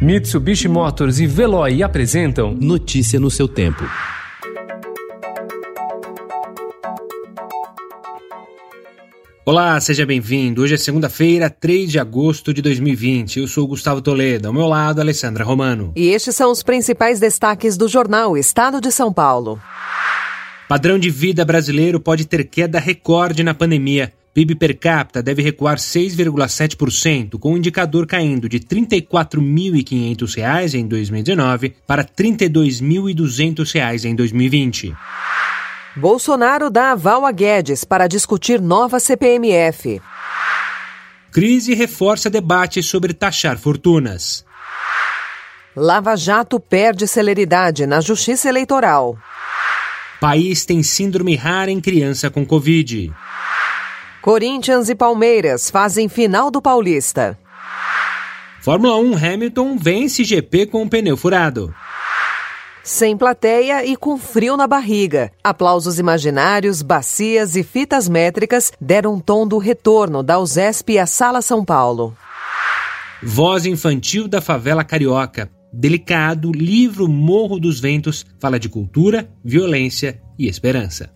Mitsubishi Motors e Veloy apresentam Notícia no seu tempo. Olá, seja bem-vindo. Hoje é segunda-feira, 3 de agosto de 2020. Eu sou Gustavo Toledo, ao meu lado, Alessandra Romano. E estes são os principais destaques do jornal Estado de São Paulo. Padrão de vida brasileiro pode ter queda recorde na pandemia. PIB per capita deve recuar 6,7%, com o indicador caindo de R$ 34.500 em 2019 para R$ 32.200 em 2020. Bolsonaro dá aval a Guedes para discutir nova CPMF. Crise reforça debate sobre taxar fortunas. Lava Jato perde celeridade na Justiça Eleitoral. País tem síndrome rara em criança com Covid. Corinthians e Palmeiras fazem final do Paulista. Fórmula 1 Hamilton vence GP com um pneu furado. Sem plateia e com frio na barriga. Aplausos imaginários, bacias e fitas métricas deram tom do retorno da USESP à Sala São Paulo. Voz infantil da favela carioca. Delicado, livro Morro dos Ventos fala de cultura, violência e esperança.